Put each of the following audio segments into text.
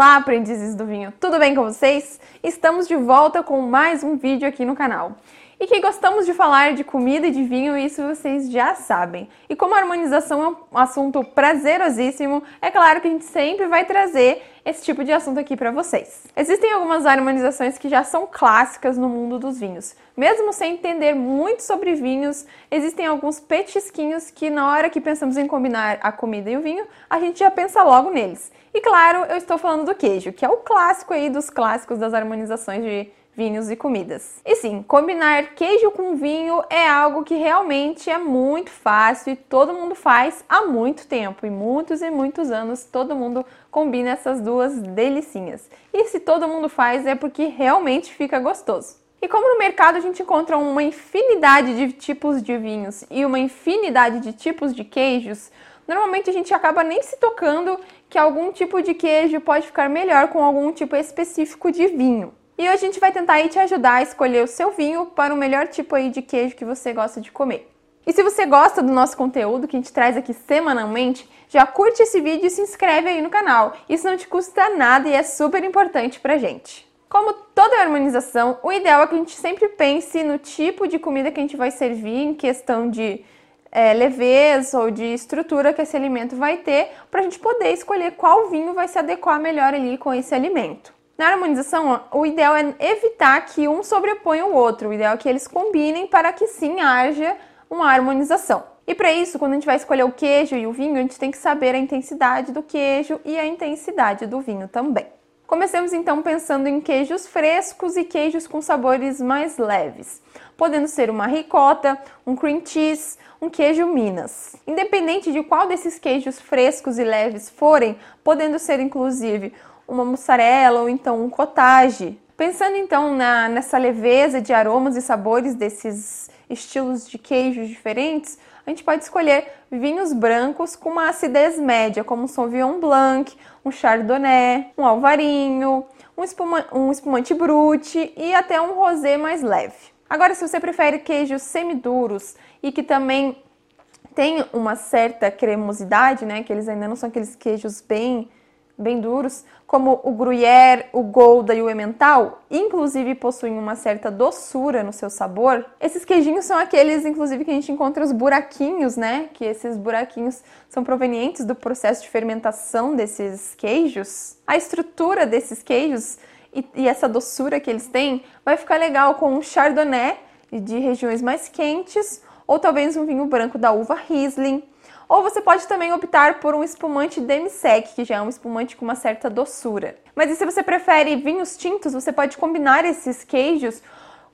Olá, aprendizes do vinho! Tudo bem com vocês? Estamos de volta com mais um vídeo aqui no canal. E que gostamos de falar de comida e de vinho, isso vocês já sabem. E como a harmonização é um assunto prazerosíssimo, é claro que a gente sempre vai trazer esse tipo de assunto aqui para vocês. Existem algumas harmonizações que já são clássicas no mundo dos vinhos. Mesmo sem entender muito sobre vinhos, existem alguns petisquinhos que na hora que pensamos em combinar a comida e o vinho, a gente já pensa logo neles. E claro, eu estou falando do queijo, que é o clássico aí dos clássicos das harmonizações de vinhos e comidas. E sim, combinar queijo com vinho é algo que realmente é muito fácil e todo mundo faz há muito tempo. E muitos e muitos anos todo mundo combina essas duas delicinhas. E se todo mundo faz é porque realmente fica gostoso. E como no mercado a gente encontra uma infinidade de tipos de vinhos e uma infinidade de tipos de queijos, normalmente a gente acaba nem se tocando que algum tipo de queijo pode ficar melhor com algum tipo específico de vinho. E hoje a gente vai tentar aí te ajudar a escolher o seu vinho para o melhor tipo aí de queijo que você gosta de comer. E se você gosta do nosso conteúdo que a gente traz aqui semanalmente, já curte esse vídeo e se inscreve aí no canal. Isso não te custa nada e é super importante pra gente. Como toda harmonização, o ideal é que a gente sempre pense no tipo de comida que a gente vai servir em questão de é, leveza ou de estrutura que esse alimento vai ter, para a gente poder escolher qual vinho vai se adequar melhor ali com esse alimento. Na harmonização, o ideal é evitar que um sobreponha o outro. O ideal é que eles combinem para que sim haja uma harmonização. E para isso, quando a gente vai escolher o queijo e o vinho, a gente tem que saber a intensidade do queijo e a intensidade do vinho também. Comecemos então pensando em queijos frescos e queijos com sabores mais leves, podendo ser uma ricota, um cream cheese, um queijo Minas. Independente de qual desses queijos frescos e leves forem, podendo ser inclusive uma mussarela ou então um cottage. Pensando então na, nessa leveza de aromas e sabores desses estilos de queijos diferentes, a gente pode escolher vinhos brancos com uma acidez média, como um Sauvignon Blanc, um Chardonnay, um Alvarinho, um, espuma, um espumante brute e até um rosé mais leve. Agora, se você prefere queijos semiduros e que também tem uma certa cremosidade, né, que eles ainda não são aqueles queijos bem bem duros, como o Gruyère, o Gouda e o Emmental, inclusive possuem uma certa doçura no seu sabor. Esses queijinhos são aqueles, inclusive, que a gente encontra os buraquinhos, né? Que esses buraquinhos são provenientes do processo de fermentação desses queijos. A estrutura desses queijos e, e essa doçura que eles têm vai ficar legal com um Chardonnay de regiões mais quentes ou talvez um vinho branco da uva Riesling ou você pode também optar por um espumante demi-sec, que já é um espumante com uma certa doçura. Mas e se você prefere vinhos tintos, você pode combinar esses queijos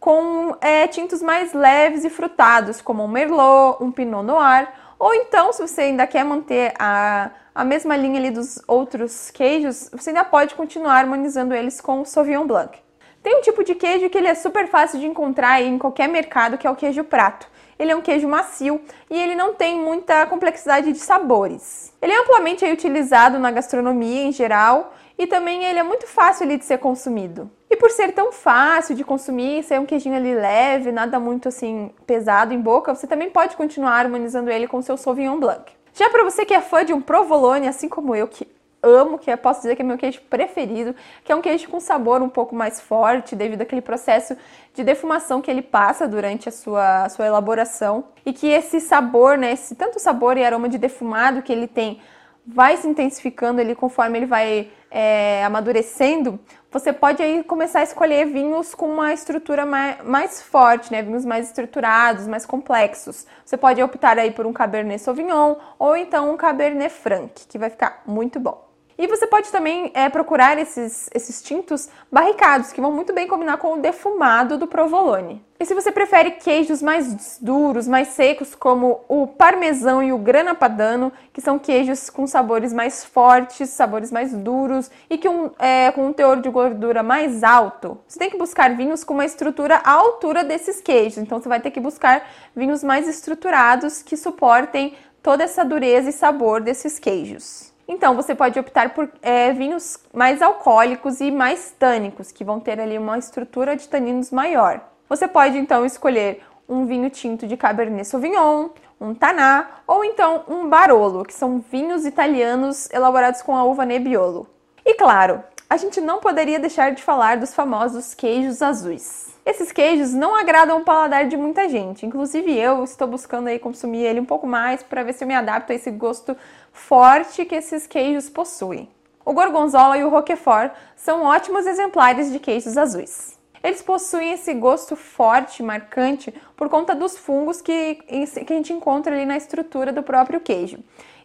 com é, tintos mais leves e frutados, como um Merlot, um Pinot Noir, ou então, se você ainda quer manter a, a mesma linha ali dos outros queijos, você ainda pode continuar harmonizando eles com o Sauvignon Blanc. Tem um tipo de queijo que ele é super fácil de encontrar em qualquer mercado, que é o queijo prato. Ele é um queijo macio e ele não tem muita complexidade de sabores. Ele é amplamente utilizado na gastronomia em geral e também ele é muito fácil ali, de ser consumido. E por ser tão fácil de consumir, ser um queijinho ali leve, nada muito assim pesado em boca, você também pode continuar harmonizando ele com seu Sauvignon Blanc. Já para você que é fã de um provolone, assim como eu, que amo, que posso dizer que é meu queijo preferido, que é um queijo com sabor um pouco mais forte, devido àquele processo de defumação que ele passa durante a sua, a sua elaboração. E que esse sabor, né, esse tanto sabor e aroma de defumado que ele tem, vai se intensificando ali conforme ele vai é, amadurecendo, você pode aí começar a escolher vinhos com uma estrutura mais, mais, forte, né? Vinhos mais estruturados, mais complexos. Você pode optar aí por um Cabernet Sauvignon ou então um Cabernet Franc, que vai ficar muito bom. E você pode também é, procurar esses, esses tintos barricados, que vão muito bem combinar com o defumado do provolone. E se você prefere queijos mais duros, mais secos, como o parmesão e o grana padano, que são queijos com sabores mais fortes, sabores mais duros e que um, é, com um teor de gordura mais alto, você tem que buscar vinhos com uma estrutura à altura desses queijos. Então você vai ter que buscar vinhos mais estruturados que suportem toda essa dureza e sabor desses queijos. Então, você pode optar por é, vinhos mais alcoólicos e mais tânicos, que vão ter ali uma estrutura de taninos maior. Você pode então escolher um vinho tinto de Cabernet Sauvignon, um Taná ou então um Barolo, que são vinhos italianos elaborados com a uva Nebbiolo. E claro, a gente não poderia deixar de falar dos famosos queijos azuis. Esses queijos não agradam o paladar de muita gente, inclusive eu estou buscando aí consumir ele um pouco mais para ver se eu me adapto a esse gosto forte que esses queijos possuem. O gorgonzola e o roquefort são ótimos exemplares de queijos azuis. Eles possuem esse gosto forte, marcante, por conta dos fungos que, que a gente encontra ali na estrutura do próprio queijo.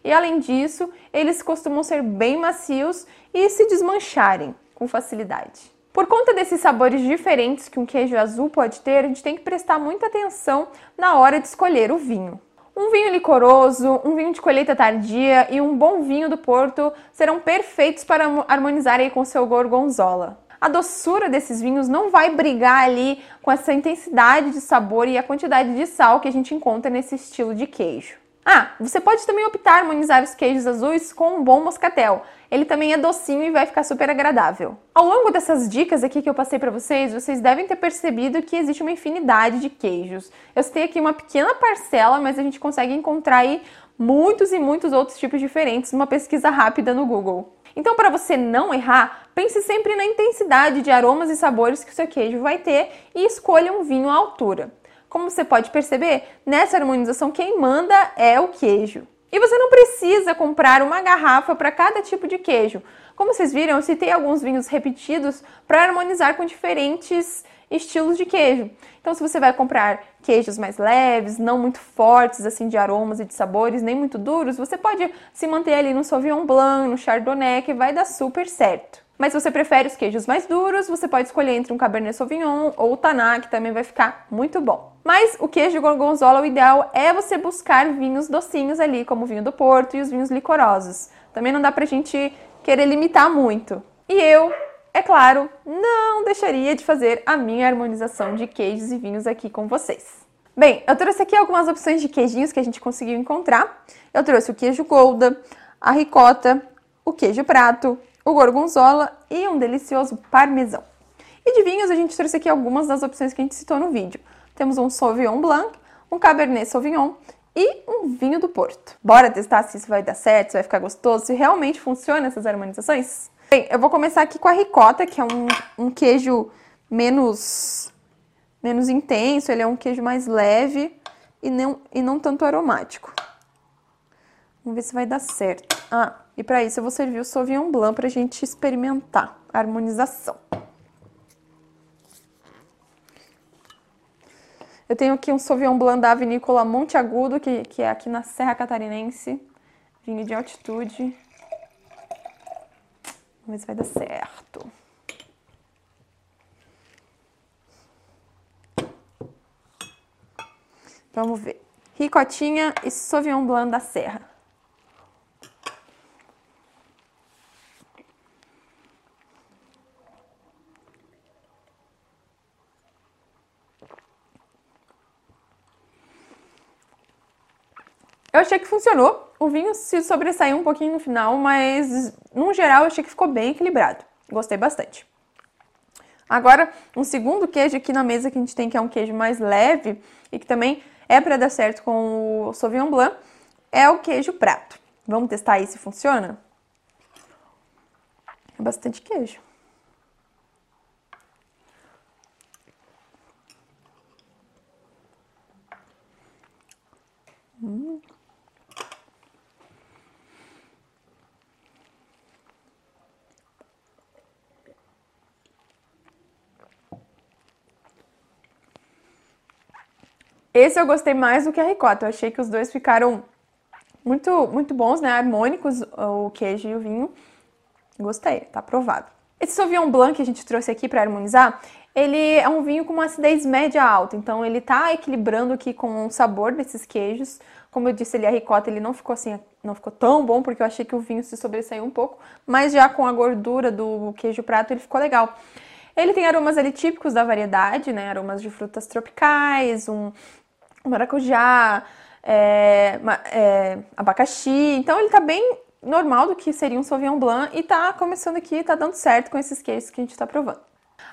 E além disso, eles costumam ser bem macios e se desmancharem com facilidade. Por conta desses sabores diferentes que um queijo azul pode ter, a gente tem que prestar muita atenção na hora de escolher o vinho. Um vinho licoroso, um vinho de colheita tardia e um bom vinho do Porto serão perfeitos para harmonizar aí com seu gorgonzola. A doçura desses vinhos não vai brigar ali com essa intensidade de sabor e a quantidade de sal que a gente encontra nesse estilo de queijo. Ah, você pode também optar harmonizar os queijos azuis com um bom moscatel. Ele também é docinho e vai ficar super agradável. Ao longo dessas dicas aqui que eu passei para vocês, vocês devem ter percebido que existe uma infinidade de queijos. Eu citei aqui uma pequena parcela, mas a gente consegue encontrar aí muitos e muitos outros tipos diferentes numa pesquisa rápida no Google. Então, para você não errar, pense sempre na intensidade de aromas e sabores que o seu queijo vai ter e escolha um vinho à altura. Como você pode perceber, nessa harmonização quem manda é o queijo. E você não precisa comprar uma garrafa para cada tipo de queijo. Como vocês viram, eu citei alguns vinhos repetidos para harmonizar com diferentes estilos de queijo. Então, se você vai comprar queijos mais leves, não muito fortes assim de aromas e de sabores, nem muito duros, você pode se manter ali no Sauvignon Blanc, no Chardonnay, que vai dar super certo. Mas se você prefere os queijos mais duros, você pode escolher entre um Cabernet Sauvignon ou o Taná, que também vai ficar muito bom. Mas o queijo gorgonzola, o ideal é você buscar vinhos docinhos ali, como o vinho do Porto e os vinhos licorosos. Também não dá pra gente querer limitar muito. E eu, é claro, não deixaria de fazer a minha harmonização de queijos e vinhos aqui com vocês. Bem, eu trouxe aqui algumas opções de queijinhos que a gente conseguiu encontrar. Eu trouxe o queijo Golda, a ricota, o queijo prato, o gorgonzola e um delicioso parmesão. E de vinhos, a gente trouxe aqui algumas das opções que a gente citou no vídeo. Temos um Sauvignon Blanc, um Cabernet Sauvignon e um vinho do Porto. Bora testar se isso vai dar certo, se vai ficar gostoso, se realmente funciona essas harmonizações? Bem, eu vou começar aqui com a ricota, que é um, um queijo menos, menos intenso, ele é um queijo mais leve e não, e não tanto aromático. Vamos ver se vai dar certo. Ah, e para isso eu vou servir o Sauvignon Blanc para a gente experimentar a harmonização. Eu tenho aqui um Sauvignon Blanc da vinícola Monte Agudo, que, que é aqui na Serra Catarinense. Vinho de altitude. Vamos ver se vai dar certo. Vamos ver. Ricotinha e Sauvignon Blanc da Serra. Achei que funcionou. O vinho se sobressaiu um pouquinho no final, mas no geral achei que ficou bem equilibrado. Gostei bastante. Agora, um segundo queijo aqui na mesa que a gente tem, que é um queijo mais leve e que também é para dar certo com o Sauvignon Blanc, é o queijo prato. Vamos testar aí se funciona? É bastante queijo. Esse eu gostei mais do que a ricota. Eu achei que os dois ficaram muito, muito bons, né? Harmônicos, o queijo e o vinho. Gostei, tá aprovado. Esse Sauvignon Blanc que a gente trouxe aqui para harmonizar, ele é um vinho com uma acidez média alta, então ele tá equilibrando aqui com o sabor desses queijos. Como eu disse, ele a ricota ele não ficou assim, não ficou tão bom porque eu achei que o vinho se sobressaiu um pouco, mas já com a gordura do queijo prato ele ficou legal. Ele tem aromas ali típicos da variedade, né? Aromas de frutas tropicais, um maracujá, é, é, abacaxi. Então ele tá bem normal do que seria um Sauvignon Blanc e tá começando aqui, tá dando certo com esses queijos que a gente tá provando.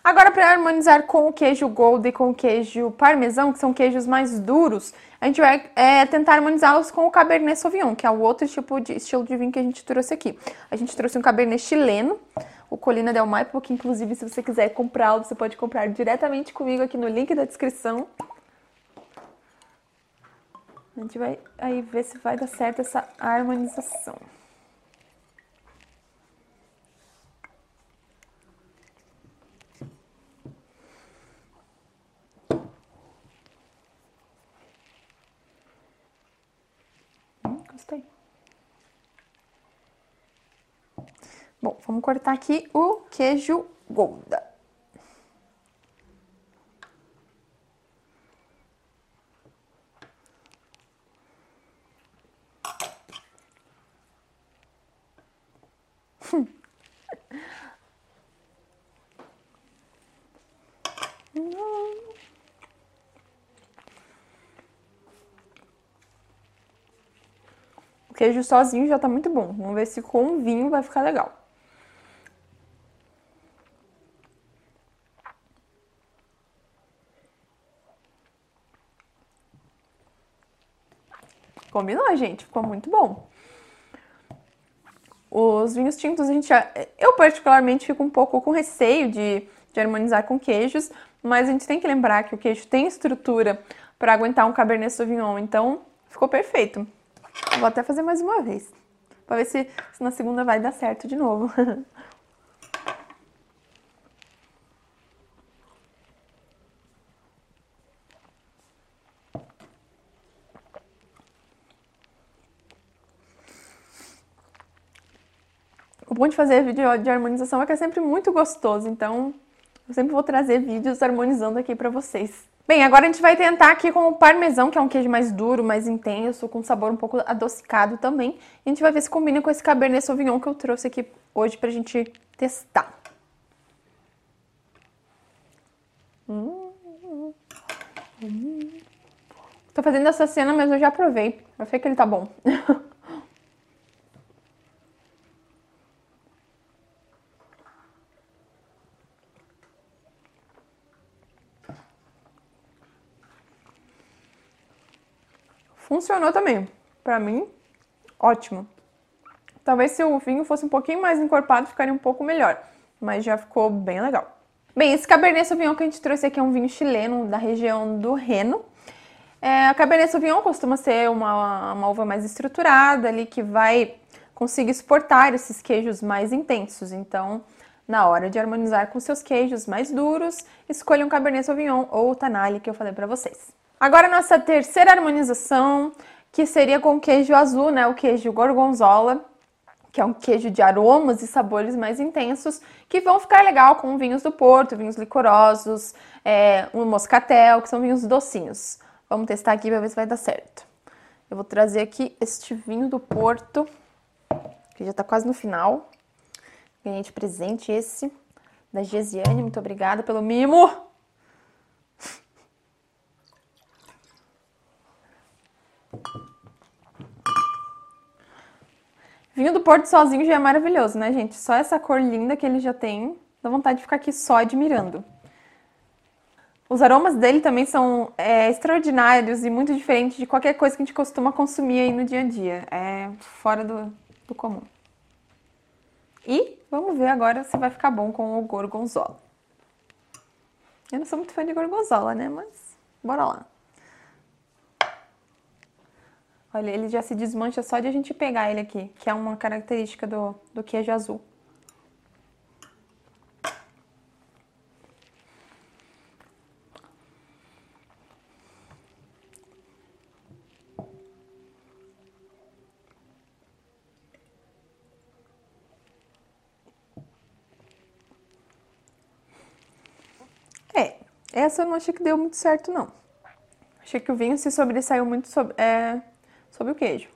Agora, para harmonizar com o queijo Gold e com o queijo parmesão, que são queijos mais duros, a gente vai é, tentar harmonizá-los com o Cabernet Sauvignon, que é o outro tipo de estilo de vinho que a gente trouxe aqui. A gente trouxe um Cabernet chileno, o Colina Del Maipo, que inclusive se você quiser comprá-lo, você pode comprar diretamente comigo aqui no link da descrição. A gente vai aí ver se vai dar certo essa harmonização. Hum, gostei. Bom, vamos cortar aqui o queijo Gouda. O queijo sozinho já tá muito bom. Vamos ver se com o vinho vai ficar legal. Combinou, gente. Ficou muito bom. Os vinhos tintos, a gente eu particularmente fico um pouco com receio de, de harmonizar com queijos, mas a gente tem que lembrar que o queijo tem estrutura para aguentar um Cabernet Sauvignon, então ficou perfeito. Vou até fazer mais uma vez, para ver se, se na segunda vai dar certo de novo. O bom de fazer vídeo de harmonização é que é sempre muito gostoso, então eu sempre vou trazer vídeos harmonizando aqui pra vocês. Bem, agora a gente vai tentar aqui com o parmesão, que é um queijo mais duro, mais intenso, com sabor um pouco adocicado também. E a gente vai ver se combina com esse Cabernet Sauvignon que eu trouxe aqui hoje pra gente testar. Hum, hum. Tô fazendo essa cena, mas eu já provei. Eu sei que ele tá bom. Funcionou também. Pra mim, ótimo. Talvez se o vinho fosse um pouquinho mais encorpado, ficaria um pouco melhor. Mas já ficou bem legal. Bem, esse Cabernet Sauvignon que a gente trouxe aqui é um vinho chileno da região do Reno. É, a Cabernet Sauvignon costuma ser uma, uma uva mais estruturada ali, que vai conseguir suportar esses queijos mais intensos. Então, na hora de harmonizar com seus queijos mais duros, escolha um Cabernet Sauvignon ou o Tanale que eu falei para vocês. Agora nossa terceira harmonização, que seria com queijo azul, né? O queijo gorgonzola, que é um queijo de aromas e sabores mais intensos, que vão ficar legal com vinhos do Porto, vinhos licorosos, é, um moscatel, que são vinhos docinhos. Vamos testar aqui para ver se vai dar certo. Eu vou trazer aqui este vinho do Porto, que já tá quase no final. Ganhei de presente esse, da Gesiane, muito obrigada pelo mimo. Vinho do Porto sozinho já é maravilhoso, né, gente? Só essa cor linda que ele já tem, dá vontade de ficar aqui só admirando. Os aromas dele também são é, extraordinários e muito diferentes de qualquer coisa que a gente costuma consumir aí no dia a dia. É fora do, do comum. E vamos ver agora se vai ficar bom com o gorgonzola. Eu não sou muito fã de gorgonzola, né? Mas bora lá. Olha, ele já se desmancha só de a gente pegar ele aqui, que é uma característica do, do queijo azul. É, essa eu não achei que deu muito certo, não. Achei que o vinho se sobressaiu muito sobre, é, sobre o queijo.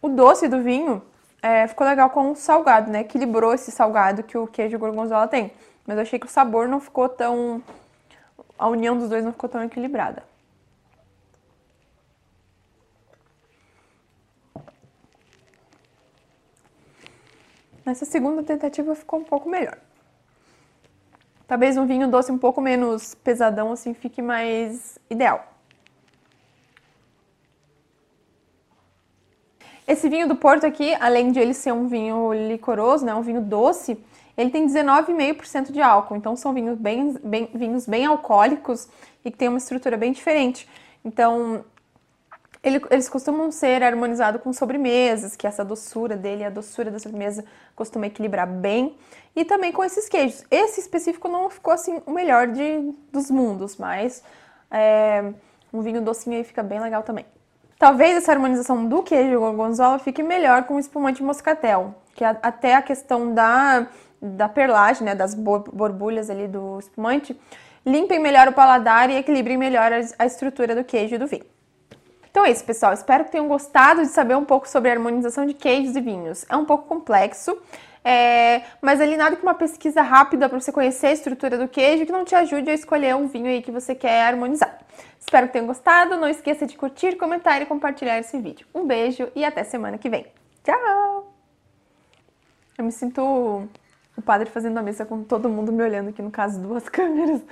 O doce do vinho é, ficou legal com o salgado, né? Equilibrou esse salgado que o queijo gorgonzola tem. Mas eu achei que o sabor não ficou tão... A união dos dois não ficou tão equilibrada. Nessa segunda tentativa ficou um pouco melhor. Talvez um vinho doce um pouco menos pesadão, assim, fique mais ideal. Esse vinho do Porto aqui, além de ele ser um vinho licoroso, né, um vinho doce, ele tem 19,5% de álcool. Então são vinhos bem, bem, vinhos bem alcoólicos e que tem uma estrutura bem diferente. Então eles costumam ser harmonizados com sobremesas, que essa doçura dele, a doçura da sobremesa costuma equilibrar bem. E também com esses queijos. Esse específico não ficou assim o melhor de, dos mundos, mas é, um vinho docinho aí fica bem legal também. Talvez essa harmonização do queijo gorgonzola fique melhor com o espumante moscatel, que até a questão da, da perlagem, né, das borbulhas ali do espumante, limpem melhor o paladar e equilibrem melhor a estrutura do queijo e do vinho. Então é isso, pessoal. Espero que tenham gostado de saber um pouco sobre a harmonização de queijos e vinhos. É um pouco complexo, é, mas ali nada que uma pesquisa rápida para você conhecer a estrutura do queijo que não te ajude a escolher um vinho aí que você quer harmonizar. Espero que tenham gostado. Não esqueça de curtir, comentar e compartilhar esse vídeo. Um beijo e até semana que vem. Tchau! Eu me sinto o padre fazendo a missa com todo mundo me olhando aqui, no caso, duas câmeras.